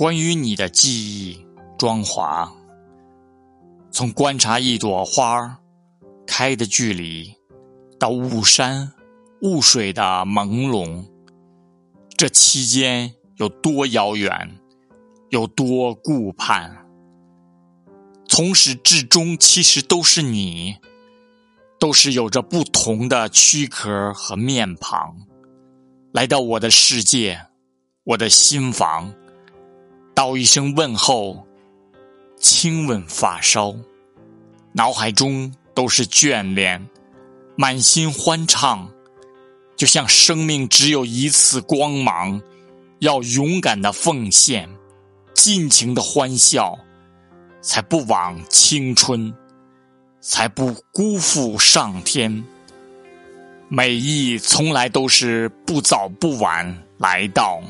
关于你的记忆装华，从观察一朵花开的距离，到雾山雾水的朦胧，这期间有多遥远，有多顾盼。从始至终，其实都是你，都是有着不同的躯壳和面庞，来到我的世界，我的心房，道一声问候，亲吻发梢，脑海中都是眷恋，满心欢畅，就像生命只有一次光芒，要勇敢的奉献，尽情的欢笑。才不枉青春，才不辜负上天。美意从来都是不早不晚来到。